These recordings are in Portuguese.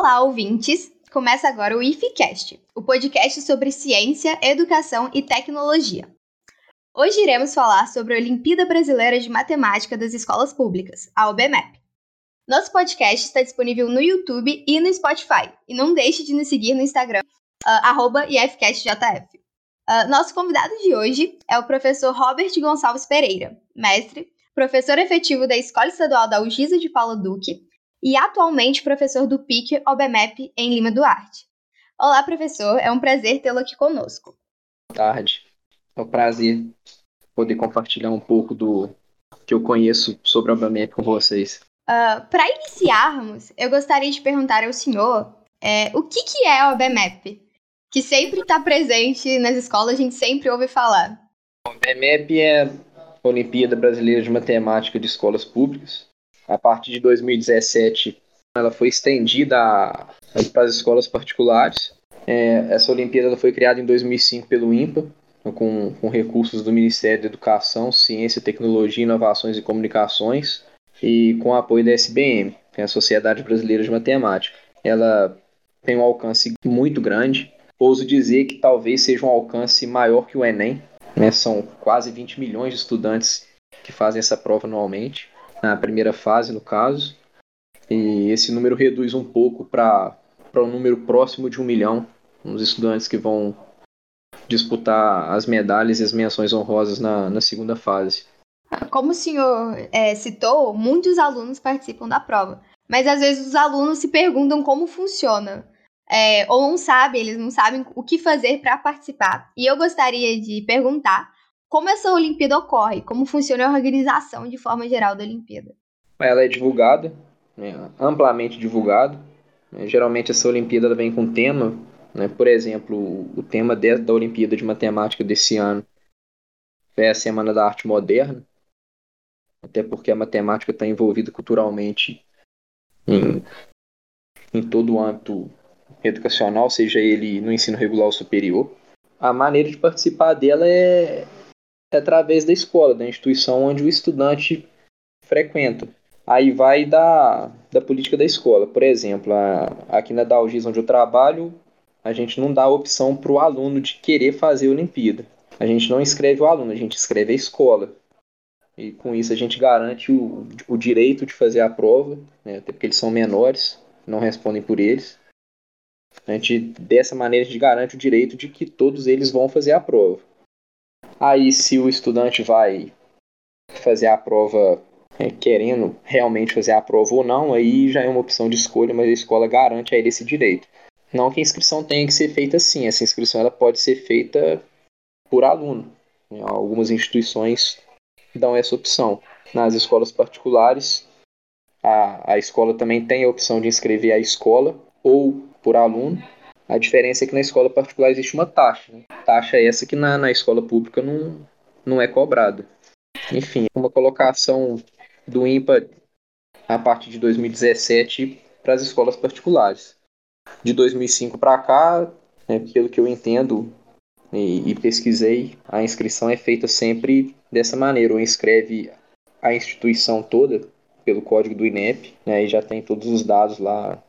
Olá, ouvintes! Começa agora o IFCast, o podcast sobre ciência, educação e tecnologia. Hoje iremos falar sobre a Olimpíada Brasileira de Matemática das Escolas Públicas, a OBMEP. Nosso podcast está disponível no YouTube e no Spotify, e não deixe de nos seguir no Instagram, uh, IFCastJF. Uh, nosso convidado de hoje é o professor Robert Gonçalves Pereira, mestre, professor efetivo da Escola Estadual da UGISA de Paulo Duque e atualmente professor do PIC OBMEP em Lima Duarte. Olá, professor, é um prazer tê-lo aqui conosco. Boa tarde, é um prazer poder compartilhar um pouco do que eu conheço sobre a OBMEP com vocês. Uh, Para iniciarmos, eu gostaria de perguntar ao senhor é, o que, que é a OBMEP? Que sempre está presente nas escolas, a gente sempre ouve falar. A OBMEP é a Olimpíada Brasileira de Matemática de Escolas Públicas. A partir de 2017, ela foi estendida para as escolas particulares. É, essa Olimpíada foi criada em 2005 pelo INPA, com, com recursos do Ministério da Educação, Ciência, Tecnologia, Inovações e Comunicações e com apoio da SBM, que é a Sociedade Brasileira de Matemática. Ela tem um alcance muito grande. Ouso dizer que talvez seja um alcance maior que o Enem. Né? São quase 20 milhões de estudantes que fazem essa prova anualmente, na primeira fase, no caso. E esse número reduz um pouco para um número próximo de um milhão, os estudantes que vão disputar as medalhas e as menções honrosas na, na segunda fase. Como o senhor é, citou, muitos alunos participam da prova, mas às vezes os alunos se perguntam como funciona. É, ou não sabem, eles não sabem o que fazer para participar. E eu gostaria de perguntar como essa Olimpíada ocorre, como funciona a organização de forma geral da Olimpíada. Ela é divulgada, né, amplamente divulgada. Né, geralmente essa Olimpíada vem com tema, né, por exemplo, o tema da Olimpíada de Matemática desse ano é a Semana da Arte Moderna, até porque a matemática está envolvida culturalmente em, em todo o âmbito educacional, seja ele no ensino regular ou superior. A maneira de participar dela é através da escola, da instituição onde o estudante frequenta. Aí vai da, da política da escola. Por exemplo, a, aqui na Dalgis, onde eu trabalho, a gente não dá a opção para o aluno de querer fazer a Olimpíada. A gente não escreve o aluno, a gente escreve a escola. E com isso a gente garante o, o direito de fazer a prova, né, até porque eles são menores, não respondem por eles. A gente, dessa maneira, a gente garante o direito de que todos eles vão fazer a prova. Aí, se o estudante vai fazer a prova é, querendo realmente fazer a prova ou não, aí já é uma opção de escolha, mas a escola garante a ele esse direito. Não que a inscrição tenha que ser feita assim, essa inscrição ela pode ser feita por aluno. Algumas instituições dão essa opção. Nas escolas particulares, a, a escola também tem a opção de inscrever a escola ou por aluno. A diferença é que na escola particular existe uma taxa. Né? Taxa essa que na, na escola pública não, não é cobrada. Enfim, uma colocação do IMPA a partir de 2017 para as escolas particulares. De 2005 para cá, né, pelo que eu entendo e, e pesquisei, a inscrição é feita sempre dessa maneira, ou inscreve a instituição toda pelo código do INEP, né, e já tem todos os dados lá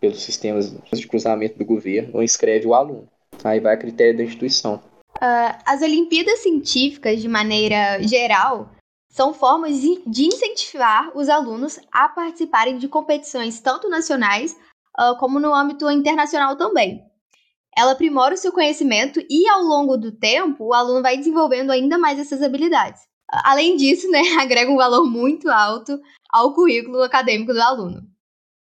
pelos sistemas de cruzamento do governo, inscreve o aluno. Aí vai a critério da instituição. Uh, as Olimpíadas Científicas, de maneira geral, são formas de incentivar os alunos a participarem de competições tanto nacionais uh, como no âmbito internacional também ela aprimora o seu conhecimento e, ao longo do tempo, o aluno vai desenvolvendo ainda mais essas habilidades. Além disso, né, agrega um valor muito alto ao currículo acadêmico do aluno.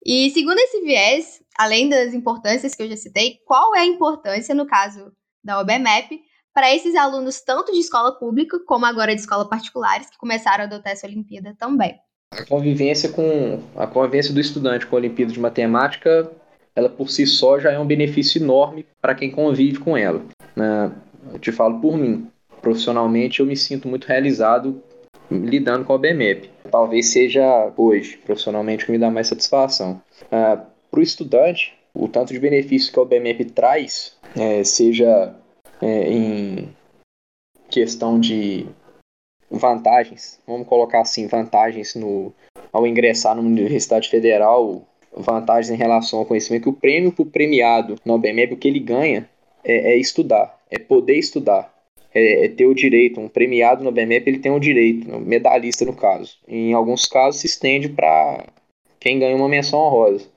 E segundo esse viés, além das importâncias que eu já citei, qual é a importância, no caso da OBMEP, para esses alunos tanto de escola pública como agora de escola particulares que começaram a adotar essa Olimpíada também? A convivência com a convivência do estudante com a Olimpíada de Matemática ela por si só já é um benefício enorme para quem convive com ela. Né? Eu te falo por mim. Profissionalmente, eu me sinto muito realizado lidando com a BMEP. Talvez seja hoje, profissionalmente, que me dá mais satisfação. Uh, para o estudante, o tanto de benefício que a BMEP traz, é, seja é, em questão de vantagens, vamos colocar assim, vantagens no, ao ingressar numa universidade federal vantagens em relação ao conhecimento, que o prêmio para o premiado no OBMEP, o que ele ganha é, é estudar, é poder estudar. É, é, ter o direito, um premiado no BMEP ele tem o direito, um medalhista no caso. Em alguns casos se estende para quem ganha uma menção honrosa.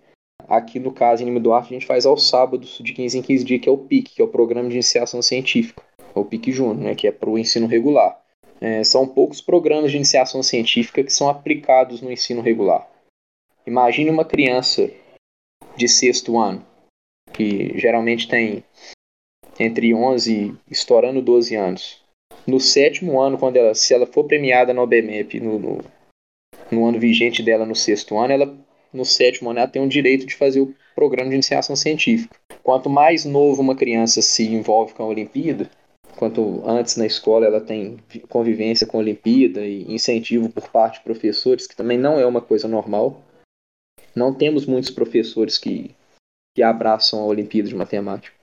Aqui no caso em Lima Duarte a gente faz aos sábados de 15 em 15 dias, que é o PIC, que é o Programa de Iniciação Científica, ou PIC Júnior, né, que é para o ensino regular. É, são poucos programas de iniciação científica que são aplicados no ensino regular. Imagine uma criança de sexto ano, que geralmente tem entre 11 e estourando 12 anos. No sétimo ano, quando ela, se ela for premiada no OBMEP, no, no, no ano vigente dela no sexto ano, ela no sétimo ano ela tem o direito de fazer o programa de iniciação científica. Quanto mais novo uma criança se envolve com a Olimpíada, quanto antes na escola ela tem convivência com a Olimpíada e incentivo por parte de professores, que também não é uma coisa normal. Não temos muitos professores que, que abraçam a Olimpíada de Matemática.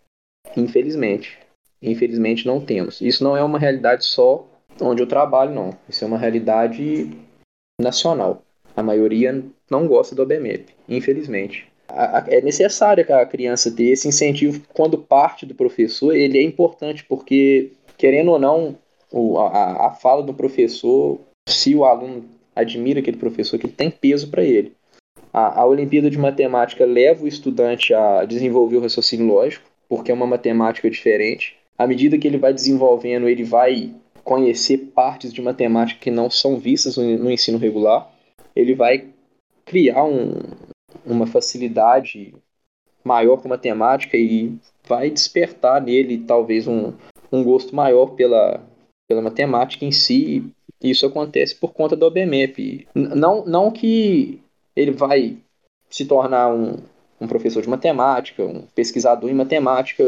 Infelizmente. Infelizmente não temos. Isso não é uma realidade só onde eu trabalho, não. Isso é uma realidade nacional. A maioria não gosta do OBMEP, infelizmente. É necessário que a criança ter esse incentivo quando parte do professor, ele é importante porque, querendo ou não, a, fala do professor, se o aluno admira aquele professor, que tem peso para ele a Olimpíada de Matemática leva o estudante a desenvolver o raciocínio lógico, porque é uma matemática diferente. À medida que ele vai desenvolvendo, ele vai conhecer partes de matemática que não são vistas no, no ensino regular. Ele vai criar um, uma facilidade maior com matemática e vai despertar nele talvez um, um gosto maior pela, pela matemática em si. Isso acontece por conta do OBMEP. Não, não que ele vai se tornar um, um professor de matemática, um pesquisador em matemática.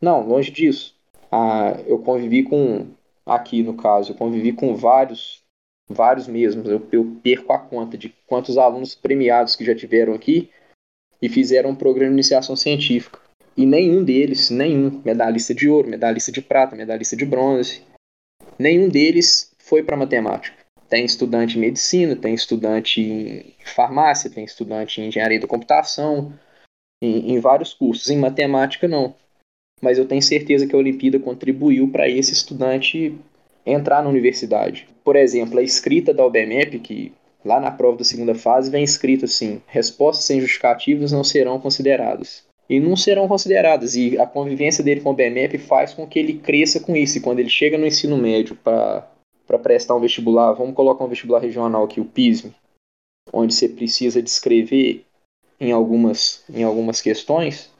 Não, longe disso. Ah, eu convivi com, aqui no caso, eu convivi com vários, vários mesmos. Eu, eu perco a conta de quantos alunos premiados que já tiveram aqui e fizeram um programa de iniciação científica. E nenhum deles, nenhum, medalhista de ouro, medalhista de prata, medalhista de bronze, nenhum deles foi para matemática. Tem estudante em medicina, tem estudante em farmácia, tem estudante em engenharia da computação, em, em vários cursos. Em matemática, não. Mas eu tenho certeza que a Olimpíada contribuiu para esse estudante entrar na universidade. Por exemplo, a escrita da OBMEP, que lá na prova da segunda fase vem escrito assim: respostas sem justificativas não serão consideradas. E não serão consideradas. E a convivência dele com o BMEP faz com que ele cresça com isso. E quando ele chega no ensino médio para para prestar um vestibular, vamos colocar um vestibular regional aqui, o PISM, onde você precisa descrever em algumas, em algumas questões,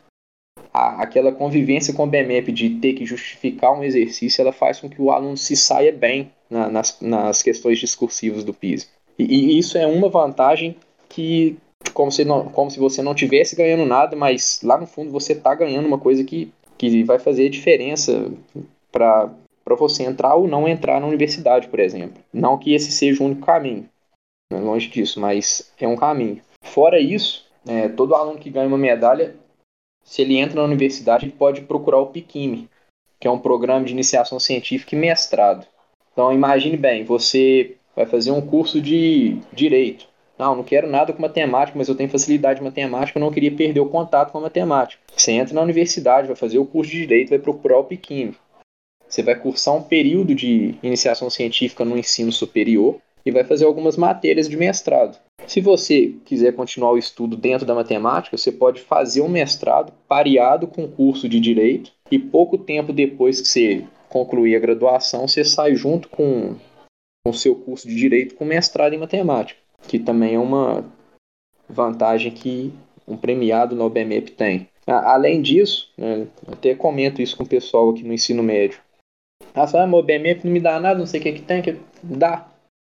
a, aquela convivência com o BMEP de ter que justificar um exercício, ela faz com que o aluno se saia bem na, nas, nas questões discursivas do PISM. E, e, isso é uma vantagem que, como se, não, como se você não tivesse ganhando nada, mas lá no fundo você está ganhando uma coisa que, que vai fazer diferença para para você entrar ou não entrar na universidade, por exemplo. Não que esse seja o único caminho, né? longe disso, mas é um caminho. Fora isso, é, todo aluno que ganha uma medalha, se ele entra na universidade, ele pode procurar o PICIME, que é um programa de iniciação científica e mestrado. Então imagine bem, você vai fazer um curso de direito. Não, não quero nada com matemática, mas eu tenho facilidade em matemática, eu não queria perder o contato com a matemática. Você entra na universidade, vai fazer o curso de direito, vai procurar o PICIME. Você vai cursar um período de iniciação científica no ensino superior e vai fazer algumas matérias de mestrado. Se você quiser continuar o estudo dentro da matemática, você pode fazer um mestrado pareado com curso de direito e pouco tempo depois que você concluir a graduação, você sai junto com o seu curso de direito com mestrado em matemática, que também é uma vantagem que um premiado no OBMEP tem. Além disso, né, até comento isso com o pessoal aqui no ensino médio. Ela fala, ah, meu BMF não me dá nada, não sei o que que tem, que dá.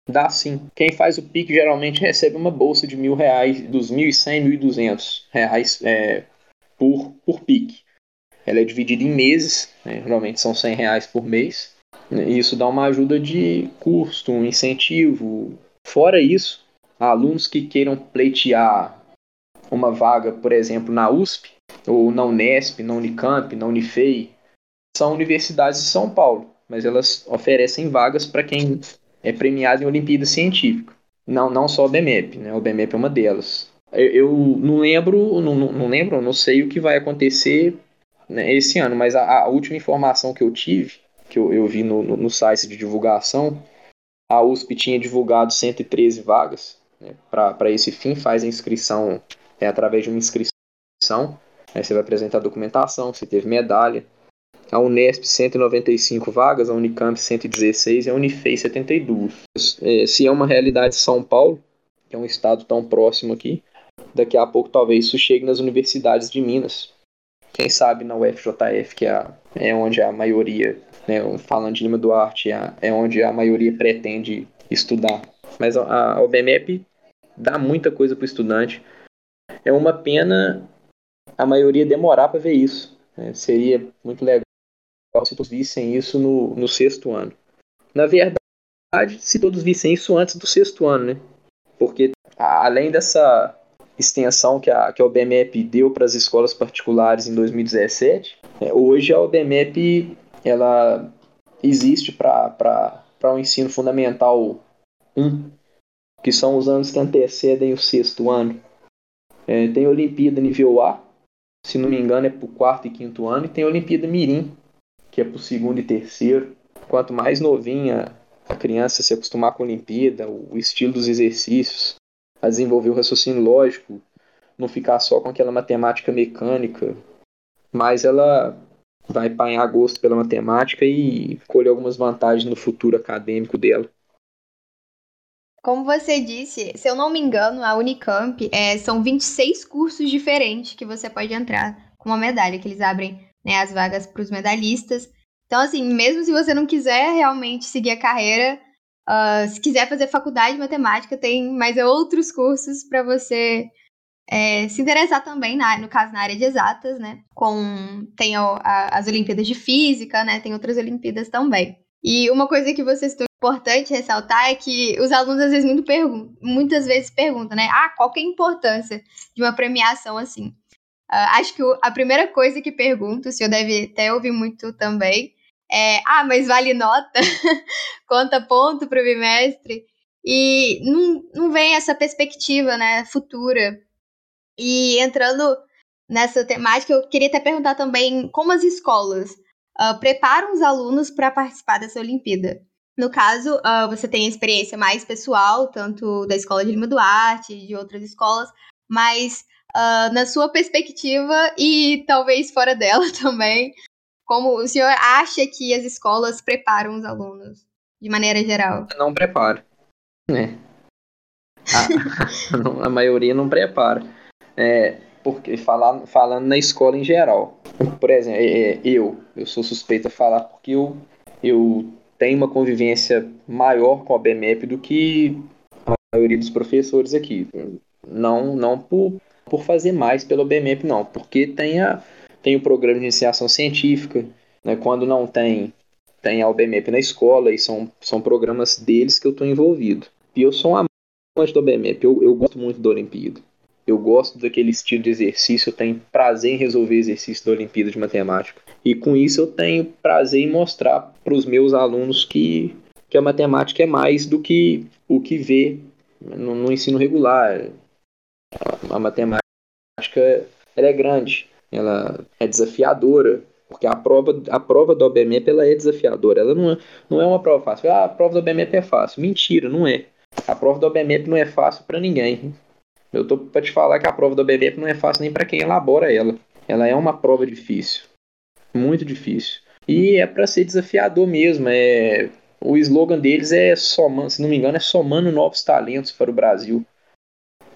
Dá sim. Quem faz o PIC geralmente recebe uma bolsa de mil reais, dos mil e cem, mil e duzentos reais é, por, por PIC. Ela é dividida em meses, né? geralmente são cem reais por mês. E isso dá uma ajuda de custo, um incentivo. Fora isso, alunos que queiram pleitear uma vaga, por exemplo, na USP, ou na Unesp, na Unicamp, na Unifei, são universidades de São Paulo, mas elas oferecem vagas para quem é premiado em Olimpíada Científica. Não, não só o BMEP, né? O BMEP é uma delas. eu, eu não lembro, não, não lembro, não sei o que vai acontecer né, esse ano, mas a, a, última informação que eu tive, que eu, eu vi no, no, no site de divulgação, a USP tinha divulgado 113 vagas né, para esse fim, faz a inscrição é, através de uma inscrição, aí você vai apresentar a documentação, você teve medalha. A Unesp 195 vagas, a Unicamp 116 e a Unifei 72. É, se é uma realidade de São Paulo, que é um estado tão próximo aqui, daqui a pouco talvez isso chegue nas universidades de Minas. Quem sabe na UFJF, que é, é onde a maioria, né, falando de Lima Duarte, é, é onde a maioria pretende estudar. Mas a, a OBMEP dá muita coisa para o estudante. É uma pena a maioria demorar para ver isso. Né? Seria muito legal se todos vissem isso no, no sexto ano. Na verdade, se todos vissem isso antes do sexto ano, né? Porque além dessa extensão que a, que a OBMEP deu para as escolas particulares em 2017, é, hoje a OBMEP ela existe para o ensino fundamental 1, que são os anos que antecedem o sexto ano. É, tem Olimpíada nível A, se não me engano é para o quarto e quinto ano, e tem Olimpíada Mirim, que é para o segundo e terceiro. Quanto mais novinha a criança se acostumar com a Olimpíada, o estilo dos exercícios, a desenvolver o raciocínio lógico, não ficar só com aquela matemática mecânica, mas ela vai apanhar gosto pela matemática e colher algumas vantagens no futuro acadêmico dela. Como você disse, se eu não me engano, a Unicamp é, são 26 cursos diferentes que você pode entrar com uma medalha, que eles abrem né, as vagas para os medalhistas. Então, assim, mesmo se você não quiser realmente seguir a carreira, uh, se quiser fazer faculdade de matemática, tem mais outros cursos para você é, se interessar também, na, no caso, na área de exatas, né? Com, tem a, as Olimpíadas de Física, né? Tem outras Olimpíadas também. E uma coisa que você citou importante ressaltar é que os alunos às vezes muito muitas vezes perguntam, né? Ah, qual que é a importância de uma premiação assim? Uh, acho que a primeira coisa que pergunto, o senhor deve até ouvir muito também, é: ah, mas vale nota? Conta ponto para o bimestre? E não, não vem essa perspectiva, né, futura. E entrando nessa temática, eu queria até perguntar também como as escolas uh, preparam os alunos para participar dessa Olimpíada. No caso, uh, você tem a experiência mais pessoal, tanto da escola de Lima Duarte, de outras escolas, mas uh, na sua perspectiva e talvez fora dela também, como o senhor acha que as escolas preparam os alunos, de maneira geral? Não prepara, né? A, a maioria não prepara. É, porque falar, falando na escola em geral. Por exemplo, é, é, eu, eu sou suspeito a falar porque eu, eu tem uma convivência maior com a BMEP do que a maioria dos professores aqui. Não, não por, por fazer mais pela BMEP, não, porque tem, a, tem o programa de iniciação científica, né, quando não tem, tem a OBMEP na escola, e são, são programas deles que eu estou envolvido. E eu sou um amante da OBMEP, eu, eu gosto muito da Olimpíada. Eu gosto daquele estilo de exercício, eu tenho prazer em resolver exercício da Olimpíada de Matemática. E com isso eu tenho prazer em mostrar para os meus alunos que, que a matemática é mais do que o que vê no, no ensino regular. A, matemática ela é grande, ela é desafiadora, porque a prova, a prova do OBMEP ela é desafiadora, ela não é, não é uma prova fácil. Ah, a prova do OBMEP é fácil. Mentira, não é. A prova do OBMEP não é fácil para ninguém. Eu tô para te falar que a prova do BBF não é fácil nem para quem elabora ela. Ela é uma prova difícil, muito difícil. E é para ser desafiador mesmo. É o slogan deles é somando, se não me engano, é somando novos talentos para o Brasil.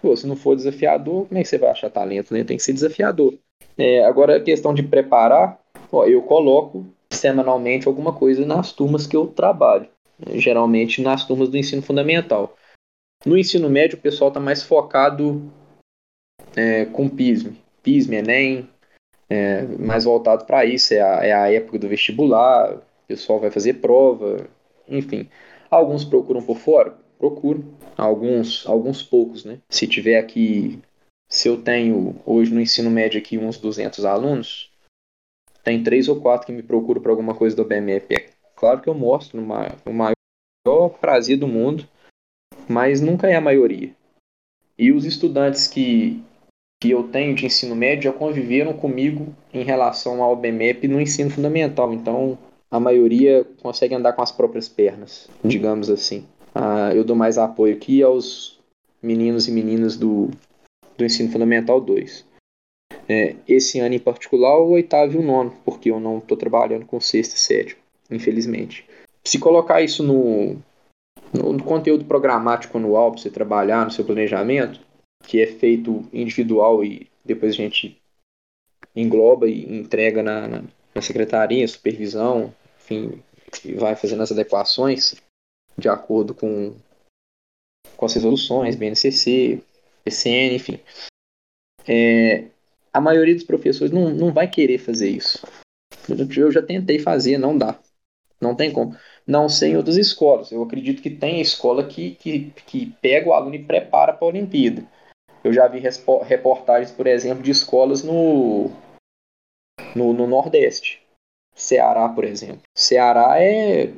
Pô, se não for desafiador, como é que você vai achar talento? Né? Tem que ser desafiador. É, agora, a questão de preparar, ó, eu coloco semanalmente alguma coisa nas turmas que eu trabalho. Geralmente nas turmas do ensino fundamental. No ensino médio, o pessoal está mais focado é, com PISM. PISM, Enem, é, mais voltado para isso. É a, é a época do vestibular, o pessoal vai fazer prova, enfim. Alguns procuram por fora? Procuram. Alguns, alguns poucos, né? Se tiver aqui, se eu tenho hoje no ensino médio aqui uns 200 alunos, tem três ou quatro que me procuram para alguma coisa do BMF. É claro que eu mostro no maior prazer do mundo mas nunca é a maioria. E os estudantes que, que eu tenho de ensino médio já conviveram comigo em relação ao BMEP no ensino fundamental. Então, a maioria consegue andar com as próprias pernas, digamos assim. Ah, eu dou mais apoio aqui aos meninos e meninas do, do ensino fundamental 2. É, esse ano em particular, o oitavo e o nono, porque eu não estou trabalhando com sexto e sétimo, infelizmente. Se colocar isso no, no conteúdo programático anual para você trabalhar no seu planejamento, que é feito individual e depois a gente engloba e entrega na, na, na secretaria, supervisão, enfim, e vai fazendo as adequações de acordo com, com as resoluções, BNCC, PCN, enfim. É, a maioria dos professores não, não vai querer fazer isso. Eu já tentei fazer, não dá. Não tem como. Não sei em outras escolas. Eu acredito que tem escola que, que, que pega o aluno e prepara para a Olimpíada. Eu já vi reportagens, por exemplo, de escolas no, no, no Nordeste. Ceará, por exemplo. Ceará é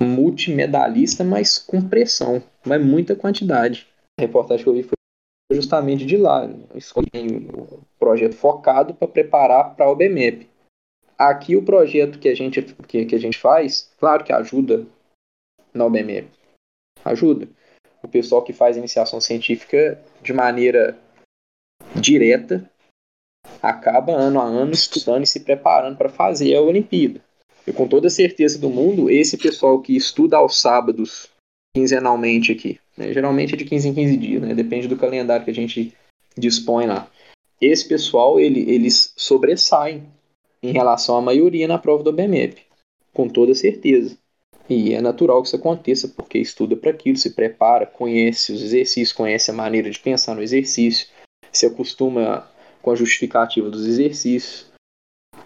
multimedalista, mas com pressão, mas muita quantidade. A reportagem que eu vi foi justamente de lá. Tem um projeto focado para preparar para o BMEP. Aqui o projeto que a gente, que, que a gente faz, claro que ajuda na OBMEP. Ajuda. O pessoal que faz iniciação científica de maneira direta acaba ano a ano estudando e se preparando para fazer a Olimpíada. E com toda certeza do mundo, esse pessoal que estuda aos sábados, quinzenalmente aqui, né, geralmente é de 15 em 15 dias, né, depende do calendário que a gente dispõe lá. Esse pessoal, ele, eles sobressaem em relação à maioria na prova do BMEP, com toda certeza. E é natural que isso aconteça, porque estuda para aquilo, se prepara, conhece os exercícios, conhece a maneira de pensar no exercício, se acostuma com a justificativa dos exercícios.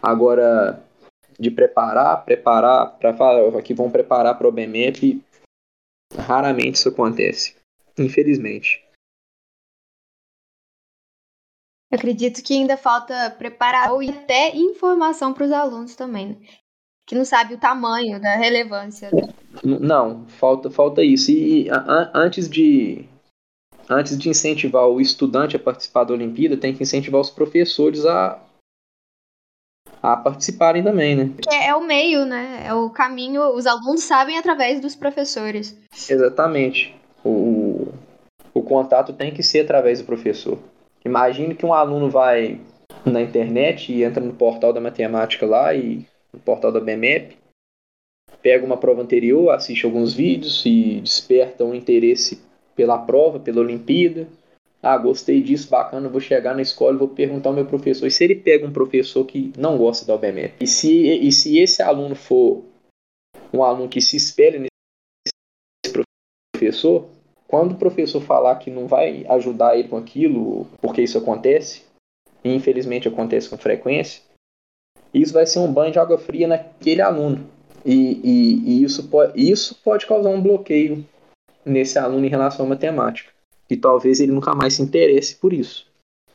Agora, de preparar, preparar, para falar que vão preparar para o BMEP, raramente isso acontece, infelizmente. Eu acredito que ainda falta preparar e até informação para os alunos também, né? que não sabe o tamanho da relevância. Né? Não, falta, falta isso. E a, antes de antes de incentivar o estudante a participar da Olimpíada, tem que incentivar os professores a a participarem também, né? É, é o meio, né? É o caminho, os alunos sabem através dos professores. Exatamente. O, o contato tem que ser através do professor. Imagine que um aluno vai na internet e entra no portal da matemática lá e no portal da BMEP, pega uma prova anterior, assiste alguns vídeos e desperta um interesse pela prova, pela Olimpíada, ah, gostei disso, bacana, vou chegar na escola e vou perguntar ao meu professor. E se ele pega um professor que não gosta da OBMEP? E se, e se esse aluno for um aluno que se espelha nesse professor, quando o professor falar que não vai ajudar ele com aquilo, porque isso acontece, e infelizmente acontece com frequência, isso vai ser um banho de água fria naquele aluno. E, e, e isso, pode, isso pode causar um bloqueio nesse aluno em relação à matemática e talvez ele nunca mais se interesse por isso,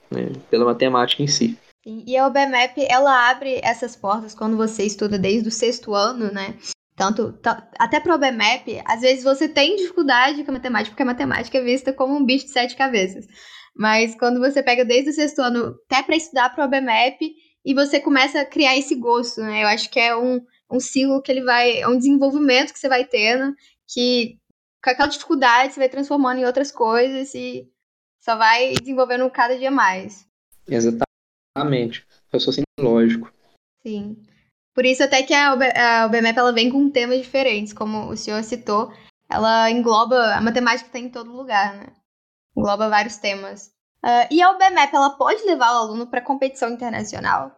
né, pela matemática em si. E a OBMEP, ela abre essas portas quando você estuda desde o sexto ano, né? Tanto, até para o OBMEP, às vezes você tem dificuldade com a matemática, porque a matemática é vista como um bicho de sete cabeças. Mas quando você pega desde o sexto ano até para estudar para o OBMEP, e você começa a criar esse gosto, né? Eu acho que é um, um ciclo que ele vai. É um desenvolvimento que você vai tendo, que com aquela dificuldade você vai transformando em outras coisas e só vai desenvolvendo cada dia mais. Exatamente. Eu sou assim, lógico. Sim. Por isso até que a, OBMEP ela vem com temas diferentes, como o senhor citou, ela engloba, a matemática está em todo lugar, né? Engloba vários temas. Uh, e a OBMEP, ela pode levar o aluno para competição internacional?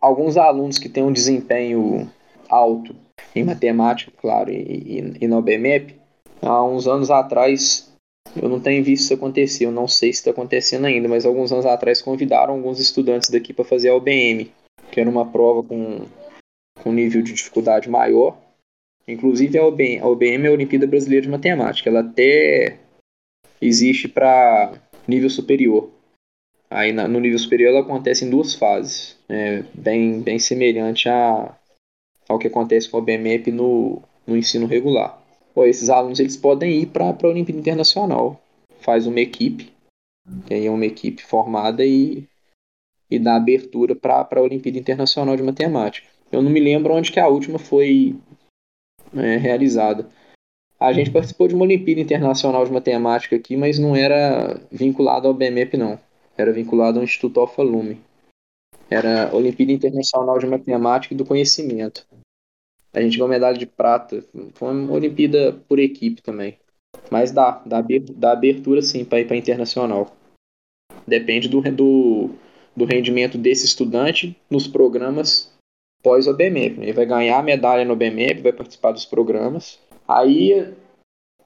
Alguns alunos que têm um desempenho alto em matemática, claro, e, e, e na OBMEP, há uns anos atrás, eu não tenho visto isso acontecer, eu não sei se está acontecendo ainda, mas alguns anos atrás convidaram alguns estudantes daqui para fazer a OBM, que era uma prova com, com nível de dificuldade maior. Inclusive a OBM, a OBM é a Olimpíada Brasileira de Matemática, ela até existe para nível superior. Aí no nível superior ela acontece em duas fases, é, bem, bem semelhante a, ao que acontece com a OBMEP no, no ensino regular pô, esses alunos eles podem ir para a Olimpíada Internacional. Faz uma equipe que aí é uma equipe formada e, e dá abertura para a Olimpíada Internacional de Matemática. Eu não me lembro onde que a última foi é, realizada. A gente participou de uma Olimpíada Internacional de Matemática aqui, mas não era vinculado ao BMEP, não. Era vinculado ao Instituto Alfa Lume. Era Olimpíada Internacional de Matemática e do Conhecimento. A gente ganhou medalha de prata. Foi uma Olimpíada por equipe também. Mas dá, dá, dá abertura sim para ir para internacional. Depende do, do, do rendimento desse estudante nos programas pós-OBMEP. Ele vai ganhar a medalha no OBMEP, vai participar dos programas. Aí,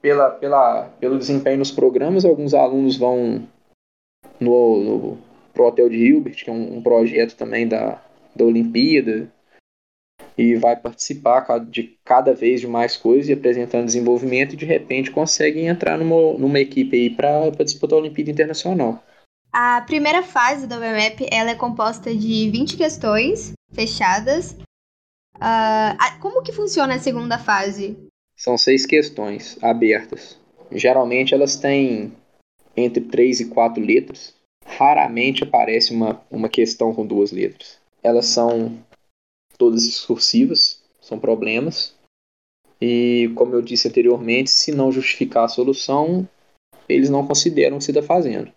pela, pela, pelo desempenho nos programas, alguns alunos vão no, no pro Hotel de Hilbert, que é um, um projeto também da, da Olimpíada, e vai participar de cada vez de mais coisas e apresentando desenvolvimento e de repente conseguem entrar numa, numa equipe aí para disputar a Olimpíada Internacional. A primeira fase da WMAP ela é composta de 20 questões fechadas. Uh, como que funciona a segunda fase? São seis questões abertas. Geralmente elas têm entre três e quatro letras. Raramente aparece uma, uma questão com duas letras. Elas são todas discursivas, são problemas. E, como eu disse anteriormente, se não justificar a solução, eles não consideram o que se está fazendo.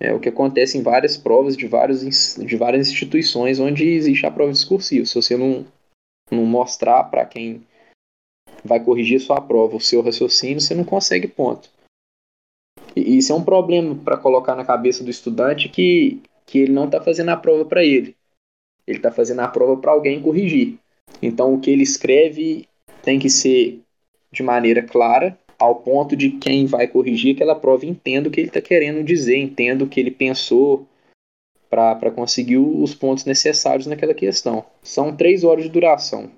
É o que acontece em várias provas de, vários, de várias instituições onde existe a prova discursiva. Se você não, não mostrar para quem vai corrigir sua prova o seu raciocínio, você não consegue ponto. E isso é um problema para colocar na cabeça do estudante que, que ele não está fazendo a prova para ele. Ele está fazendo a prova para alguém corrigir. Então, o que ele escreve tem que ser de maneira clara, ao ponto de quem vai corrigir aquela prova entenda o que ele está querendo dizer, entenda o que ele pensou para conseguir os pontos necessários naquela questão. São três horas de duração.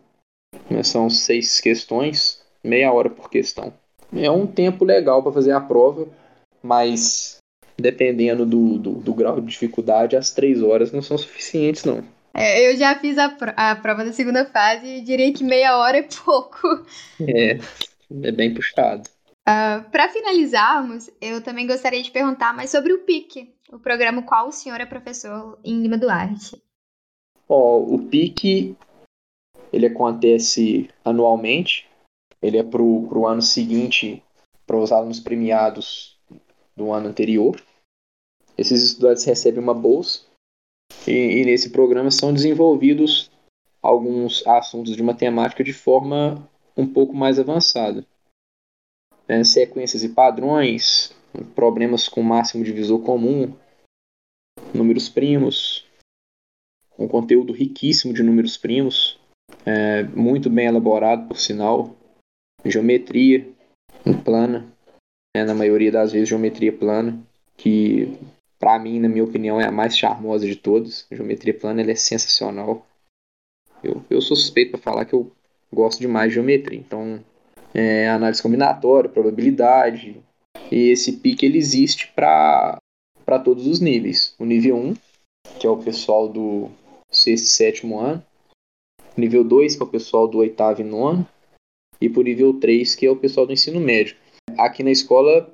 Né? São seis questões, meia hora por questão. É um tempo legal para fazer a prova, mas dependendo do, do, do grau de dificuldade, as três horas não são suficientes, não. É, eu já fiz a, a prova da segunda fase e diria que meia hora é pouco. É, é bem puxado. Uh, ah, Para finalizarmos, eu também gostaria de perguntar mais sobre o PIC, o programa qual o senhor é professor em Lima Duarte. Ó, o PIC ele acontece anualmente, ele é para o ano seguinte para os alunos premiados do ano anterior. Esses estudantes recebem uma bolsa e, e nesse programa são desenvolvidos alguns assuntos de matemática de forma um pouco mais avançada. É, sequências e padrões, problemas com máximo divisor comum, números primos, um conteúdo riquíssimo de números primos, é, muito bem elaborado, por sinal, geometria plana, é, na maioria das vezes geometria plana, que para mim, na minha opinião, é a mais charmosa de todas. A geometria plana é sensacional. Eu, eu sou suspeito para falar que eu gosto demais de geometria. Então, é, análise combinatória, probabilidade. E esse pique ele existe para todos os níveis. O nível 1, que é o pessoal do sexto e sétimo ano. Nível 2, que é o pessoal do oitavo e nono. E o nível 3, que é o pessoal do ensino médio. Aqui na escola,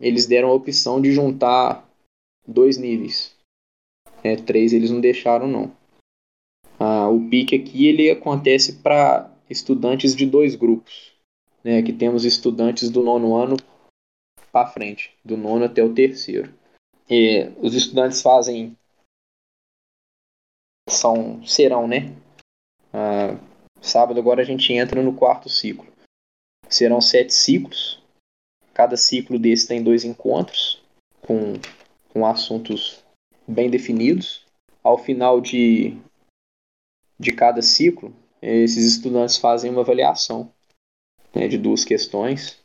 eles deram a opção de juntar dois níveis. É, três eles não deixaram não. Ah, o pique aqui ele acontece para estudantes de dois grupos. Né? Aqui temos estudantes do nono ano para frente, do nono até o terceiro. E os estudantes fazem são serão, né? Ah, sábado agora a gente entra no quarto ciclo. Serão sete ciclos. Cada ciclo desse tem dois encontros com com assuntos bem definidos. Ao final de, de cada ciclo, esses estudantes fazem uma avaliação né, de duas questões.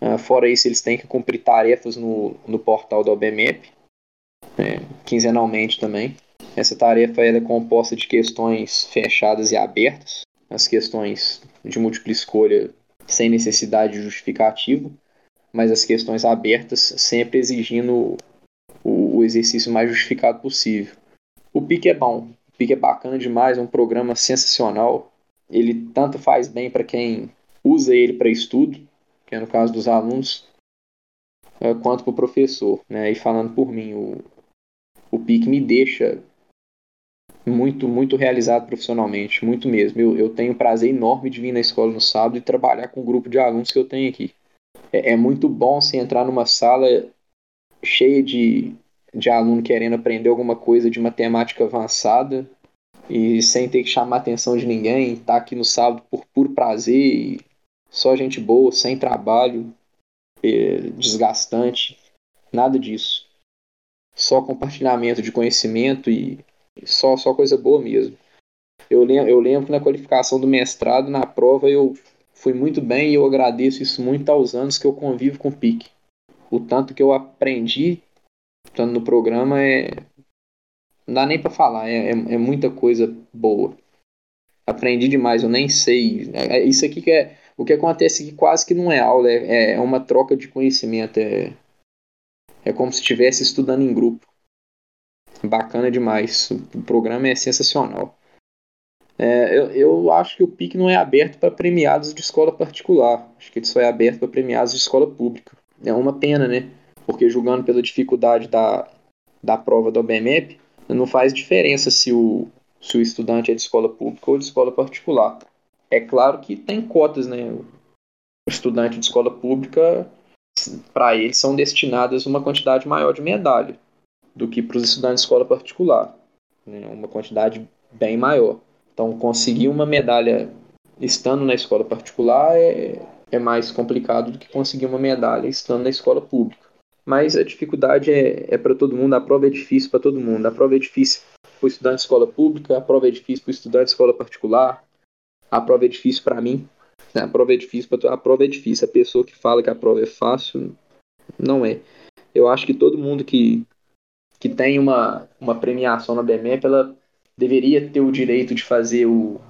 Uh, fora isso, eles têm que cumprir tarefas no, no portal da OBMEP, né, quinzenalmente também. Essa tarefa é composta de questões fechadas e abertas, as questões de múltipla escolha sem necessidade de justificativo, mas as questões abertas sempre exigindo o, exercício mais justificado possível. O pique é bom, o pique é bacana demais, é um programa sensacional. Ele tanto faz bem para quem usa ele para estudo, que é no caso dos alunos, uh, quanto para o professor. Né? E falando por mim, o, o PIC me deixa muito, muito realizado profissionalmente, muito mesmo. Eu, eu tenho prazer enorme de vir na escola no sábado e trabalhar com o grupo de alunos que eu tenho aqui. É, é muito bom você entrar numa sala cheia de, de aluno querendo aprender alguma coisa de matemática avançada e sem ter que chamar a atenção de ninguém, tá aqui no sábado por puro prazer, só gente boa, sem trabalho, é, desgastante, nada disso. Só compartilhamento de conhecimento e só, só coisa boa mesmo. Eu lembro, eu lembro que na qualificação do mestrado, na prova, eu fui muito bem e eu agradeço isso muito aos anos que eu convivo com o PIC. O tanto que eu aprendi estando no programa é. Não dá nem para falar, é, é, é, muita coisa boa. Aprendi demais, eu nem sei. É, é isso aqui que é. O que acontece aqui quase que não é aula, é, é uma troca de conhecimento. É, é como se estivesse estudando em grupo. Bacana demais. O programa é sensacional. É, eu, eu acho que o PIC não é aberto para premiados de escola particular. Acho que ele só é aberto para premiados de escola pública. É uma pena, né? Porque julgando pela dificuldade da, da prova do OBMEP, não faz diferença se o, se o estudante é de escola pública ou de escola particular. É claro que tem cotas, né? O estudante de escola pública, para ele, são destinadas uma quantidade maior de medalha do que para os estudantes de escola particular. Né? Uma quantidade bem maior. Então, conseguir uma medalha estando na escola particular é, é mais complicado do que conseguir uma medalha estando na escola pública. Mas a dificuldade é, é para todo mundo, a prova é difícil para todo mundo. A prova é difícil para o estudante de escola pública, a prova é difícil para o estudante de escola particular, a prova é difícil para mim. A prova é difícil, a prova é difícil. A pessoa que fala que a prova é fácil, não é. Eu acho que todo mundo que que tem uma, uma premiação na BMEP, ela deveria ter o direito de fazer o,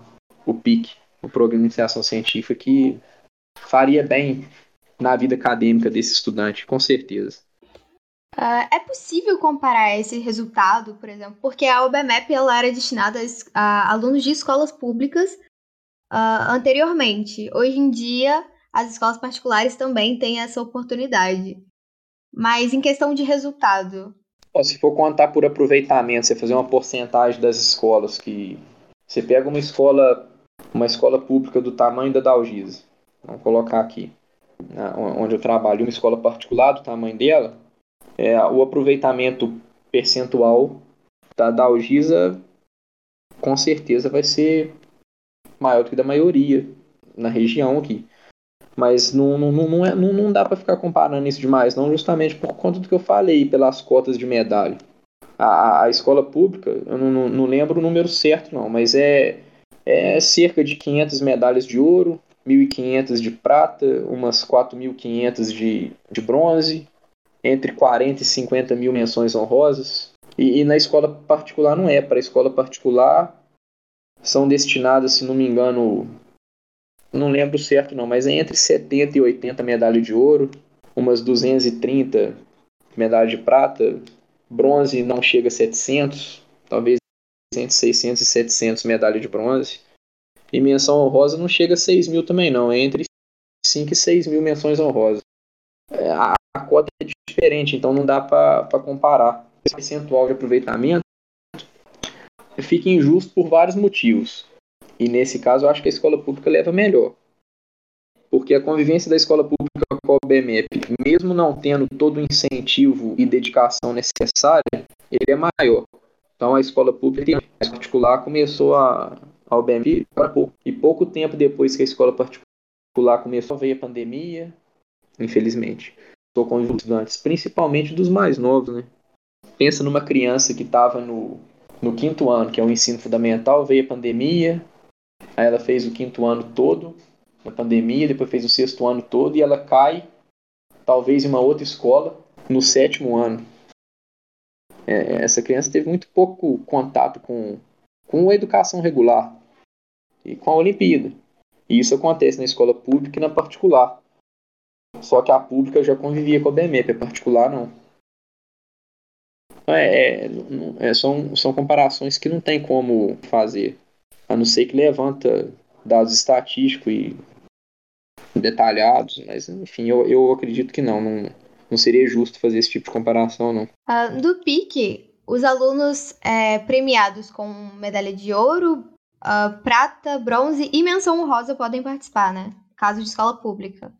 o PIC, o Programa de Iniciação Científica, que faria bem na vida acadêmica desse estudante, com certeza. Uh, é possível comparar esse resultado, por exemplo, porque a OBMEP ela era destinada a, alunos de escolas públicas uh, anteriormente. Hoje em dia, as escolas particulares também têm essa oportunidade. Mas em questão de resultado, se for contar por aproveitamento, você fazer uma porcentagem das escolas que você pega uma escola, uma escola pública do tamanho da Dalgisa, vamos colocar aqui, né, onde eu trabalho, uma escola particular do tamanho dela, é, o aproveitamento percentual da Dalgisa com certeza vai ser maior do que da maioria na região aqui. Mas não, não, não, é, não, não dá para ficar comparando isso demais, não, justamente por conta do que eu falei, pelas cotas de medalha. A, a escola pública, eu não, não, não lembro o número certo, não, mas é, é cerca de 500 medalhas de ouro, 1.500 de prata, umas 4.500 de, de bronze, entre 40 e 50 mil menções honrosas. E, e na escola particular não é. Para a escola particular são destinadas, se não me engano, não lembro certo não, mas é entre 70 e 80 medalhas de ouro, umas 230 medalhas de prata, bronze não chega a 700, talvez entre 600 e 700 medalhas de bronze, e menção honrosa não chega a 6 mil também não, é entre 5 e 6 mil menções honrosas. A, a cota é diferente, então não dá para comparar. Esse percentual de aproveitamento fica injusto por vários motivos. E nesse caso, eu acho que a escola pública leva melhor. Porque a convivência da escola pública com a BMEP, mesmo não tendo todo o incentivo e dedicação necessária, ele é maior. Então a escola pública em particular começou a, a OBMEP para pouco. E pouco tempo depois que a escola particular começou, veio a pandemia, infelizmente. Estou com os estudantes, principalmente dos mais novos, né? Pensa numa criança que estava no, no quinto ano, que é o ensino fundamental, veio a pandemia, Aí ela fez o quinto ano todo, na pandemia, depois fez o sexto ano todo e ela cai, talvez em uma outra escola, no sétimo ano. É, essa criança teve muito pouco contato com, com a educação regular e com a Olimpíada. E isso acontece na escola pública e na particular. Só que a pública já convivia com a BMEP, a particular não. É, é, é, são, são comparações que não tem como fazer a não ser que levanta dados estatísticos e detalhados, mas enfim, eu, eu acredito que não, não, não seria justo fazer esse tipo de comparação, não. Uh, do PIC, os alunos é, premiados com medalha de ouro, uh, prata, bronze e menção honrosa podem participar, né? Caso de escola pública.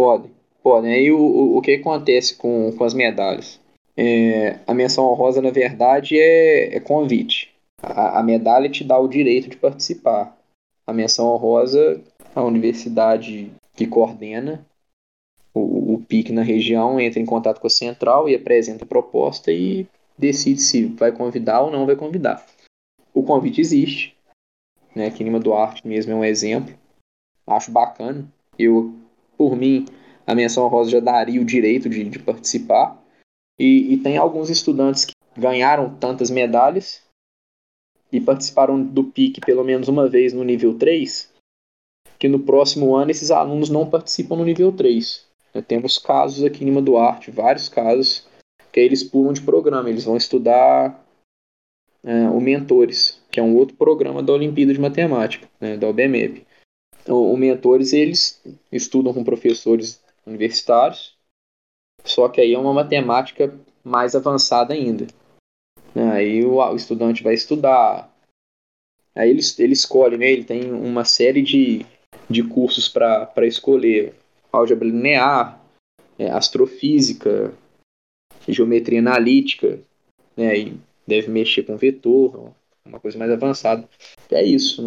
Podem, podem. Aí o, o, que acontece com, com as medalhas? É, a menção honrosa, na verdade, é, é convite. A, a, medalha te dá o direito de participar. A menção honrosa, a universidade que coordena o, o PIC na região entra em contato com a central e apresenta a proposta e decide se vai convidar ou não vai convidar. O convite existe, né? Aqui em Lima Duarte mesmo é um exemplo. Acho bacana. Eu, por mim, a menção honrosa já daria o direito de, de participar. E, e tem alguns estudantes que ganharam tantas medalhas e participaram do PIC pelo menos uma vez no nível 3, que no próximo ano esses alunos não participam no nível 3. Temos casos aqui em Lima Duarte, vários casos, que eles pulam de programa, eles vão estudar é, o Mentores, que é um outro programa da Olimpíada de Matemática, né, da OBMEP. O, o Mentores, eles estudam com professores universitários, só que aí é uma matemática mais avançada ainda. Aí o, o estudante vai estudar, aí ele, ele escolhe, né, ele tem uma série de, de cursos para escolher álgebra linear, é, astrofísica, geometria analítica, né, e deve mexer com vetor, uma coisa mais avançada. É isso.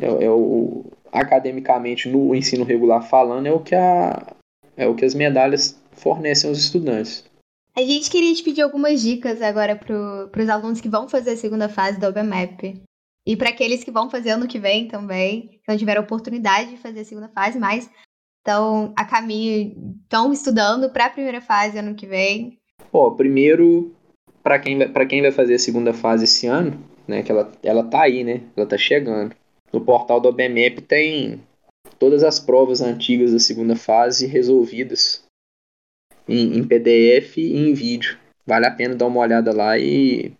É, é, o academicamente no ensino regular falando é o que a é o que as medalhas fornecem aos estudantes. A gente queria te pedir algumas dicas agora para os alunos que vão fazer a segunda fase da OBMAP. E para aqueles que vão fazer ano que vem também, que não tiveram oportunidade de fazer a segunda fase, mas estão a caminho, estão estudando para a primeira fase ano que vem. Ó, primeiro, para quem, quem vai fazer a segunda fase esse ano, né, que ela, ela tá aí, né, ela tá chegando. No portal do OBMEP tem todas as provas antigas da segunda fase resolvidas em, em PDF e em vídeo. Vale a pena dar uma olhada lá e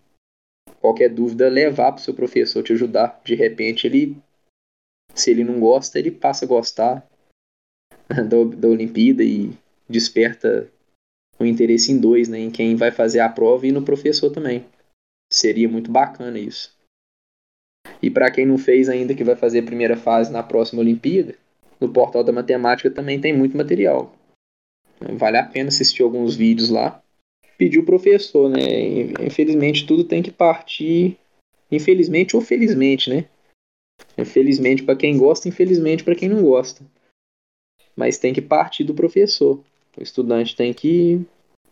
qualquer dúvida levar para o seu professor te ajudar. De repente ele, se ele não gosta, ele passa a gostar da, da Olimpíada e desperta o interesse em dois, né, em quem vai fazer a prova e no professor também. Seria muito bacana isso. E para quem não fez ainda que vai fazer a primeira fase na próxima Olimpíada, no portal da matemática também tem muito material. Vale a pena assistir alguns vídeos lá pedir o professor, né? Infelizmente tudo tem que partir, infelizmente ou felizmente, né? Infelizmente para quem gosta, infelizmente para quem não gosta. Mas tem que partir do professor. O estudante tem que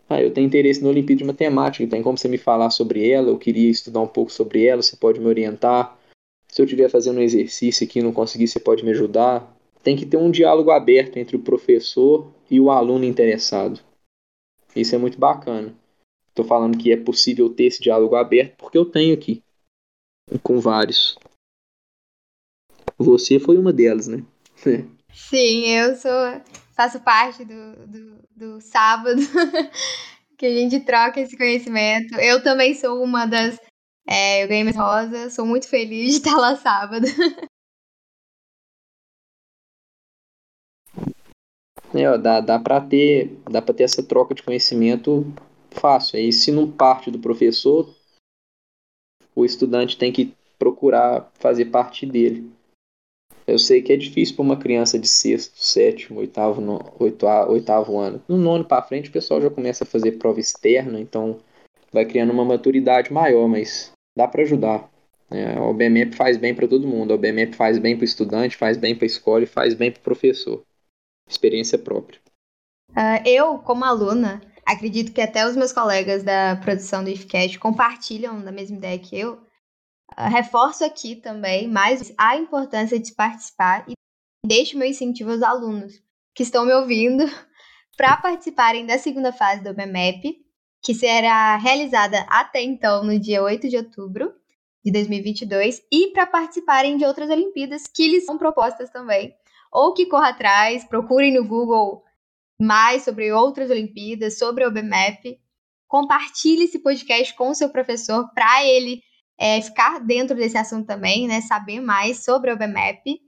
ah, eu tenho interesse na Olimpíada de Matemática, tem como você me falar sobre ela? Eu queria estudar um pouco sobre ela, você pode me orientar? Se eu estiver fazendo um exercício aqui e não conseguir, você pode me ajudar? Tem que ter um diálogo aberto entre o professor e o aluno interessado. Isso é muito bacana. Estou falando que é possível ter esse diálogo aberto porque eu tenho aqui, com vários. Você foi uma delas, né? Sim, eu sou, faço parte do, do, do sábado que a gente troca esse conhecimento. Eu também sou uma das. É, eu ganhei minha rosa, sou muito feliz de estar lá sábado. É, dá, dá para ter, dá para ter essa troca de conhecimento fácil. Aí se não parte do professor, o estudante tem que procurar fazer parte dele. Eu sei que é difícil para uma criança de sexto, sétimo, oitavo, no, oito, oitavo ano. No nono para frente, o pessoal já começa a fazer prova externa, então vai criando uma maturidade maior, mas dá para ajudar. É, o BMEP faz bem para todo mundo. O BMEP faz bem para o estudante, faz bem para a escola e faz bem para o professor experiência própria. Uh, eu, como aluna, acredito que até os meus colegas da produção do IFCast compartilham da mesma ideia que eu. Uh, reforço aqui também mais a importância de participar e deixo meu incentivo aos alunos que estão me ouvindo para participarem da segunda fase do BMEP, que será realizada até então no dia 8 de outubro de 2022, e para participarem de outras Olimpíadas que lhes são propostas também ou que corra atrás, procurem no Google mais sobre outras Olimpíadas, sobre o OBMAP. Compartilhe esse podcast com o seu professor para ele é, ficar dentro desse assunto também, né? Saber mais sobre o OBMAP.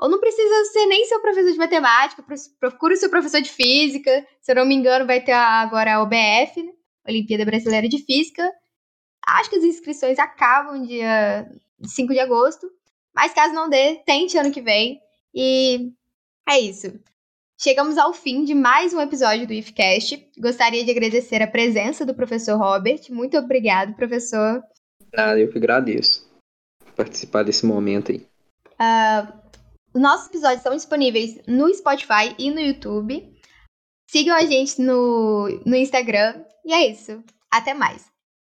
Ou não precisa ser nem seu professor de matemática, procure o seu professor de física. Se eu não me engano, vai ter agora a OBF, né? Olimpíada Brasileira de Física. Acho que as inscrições acabam dia 5 de agosto. Mas caso não dê, tente ano que vem. E é isso. Chegamos ao fim de mais um episódio do IFCast. Gostaria de agradecer a presença do professor Robert. Muito obrigado, professor. Nada, eu que agradeço participar desse momento aí. Uh, nossos episódios estão disponíveis no Spotify e no YouTube. Sigam a gente no, no Instagram. E é isso. Até mais.